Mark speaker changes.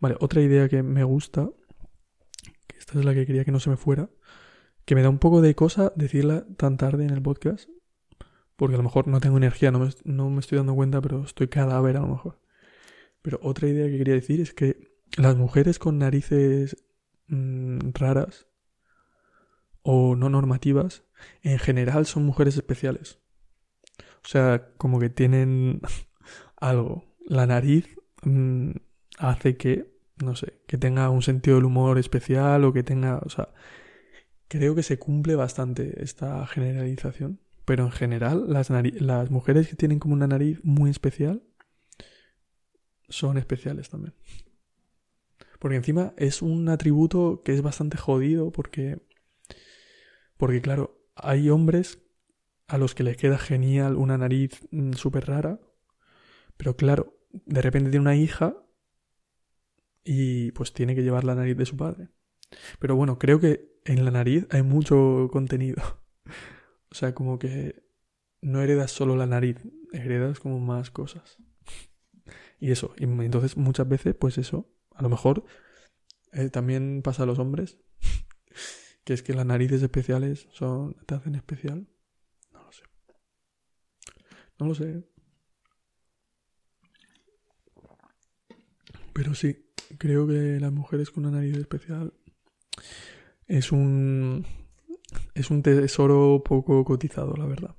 Speaker 1: Vale, otra idea que me gusta, que esta es la que quería que no se me fuera, que me da un poco de cosa decirla tan tarde en el podcast, porque a lo mejor no tengo energía, no me, no me estoy dando cuenta, pero estoy cadáver a lo mejor. Pero otra idea que quería decir es que las mujeres con narices mm, raras o no normativas, en general son mujeres especiales. O sea, como que tienen algo. La nariz mm, hace que, no sé, que tenga un sentido del humor especial o que tenga, o sea, creo que se cumple bastante esta generalización. Pero en general, las, las mujeres que tienen como una nariz muy especial son especiales también. Porque encima es un atributo que es bastante jodido porque... Porque claro, hay hombres a los que les queda genial una nariz mm, súper rara. Pero claro, de repente tiene una hija y pues tiene que llevar la nariz de su padre. Pero bueno, creo que en la nariz hay mucho contenido. o sea, como que no heredas solo la nariz, heredas como más cosas. y eso, y entonces muchas veces, pues eso, a lo mejor eh, también pasa a los hombres, que es que las narices especiales son, te hacen especial. No lo sé. No lo sé. Pero sí, creo que las mujeres con una nariz especial es un es un tesoro poco cotizado, la verdad.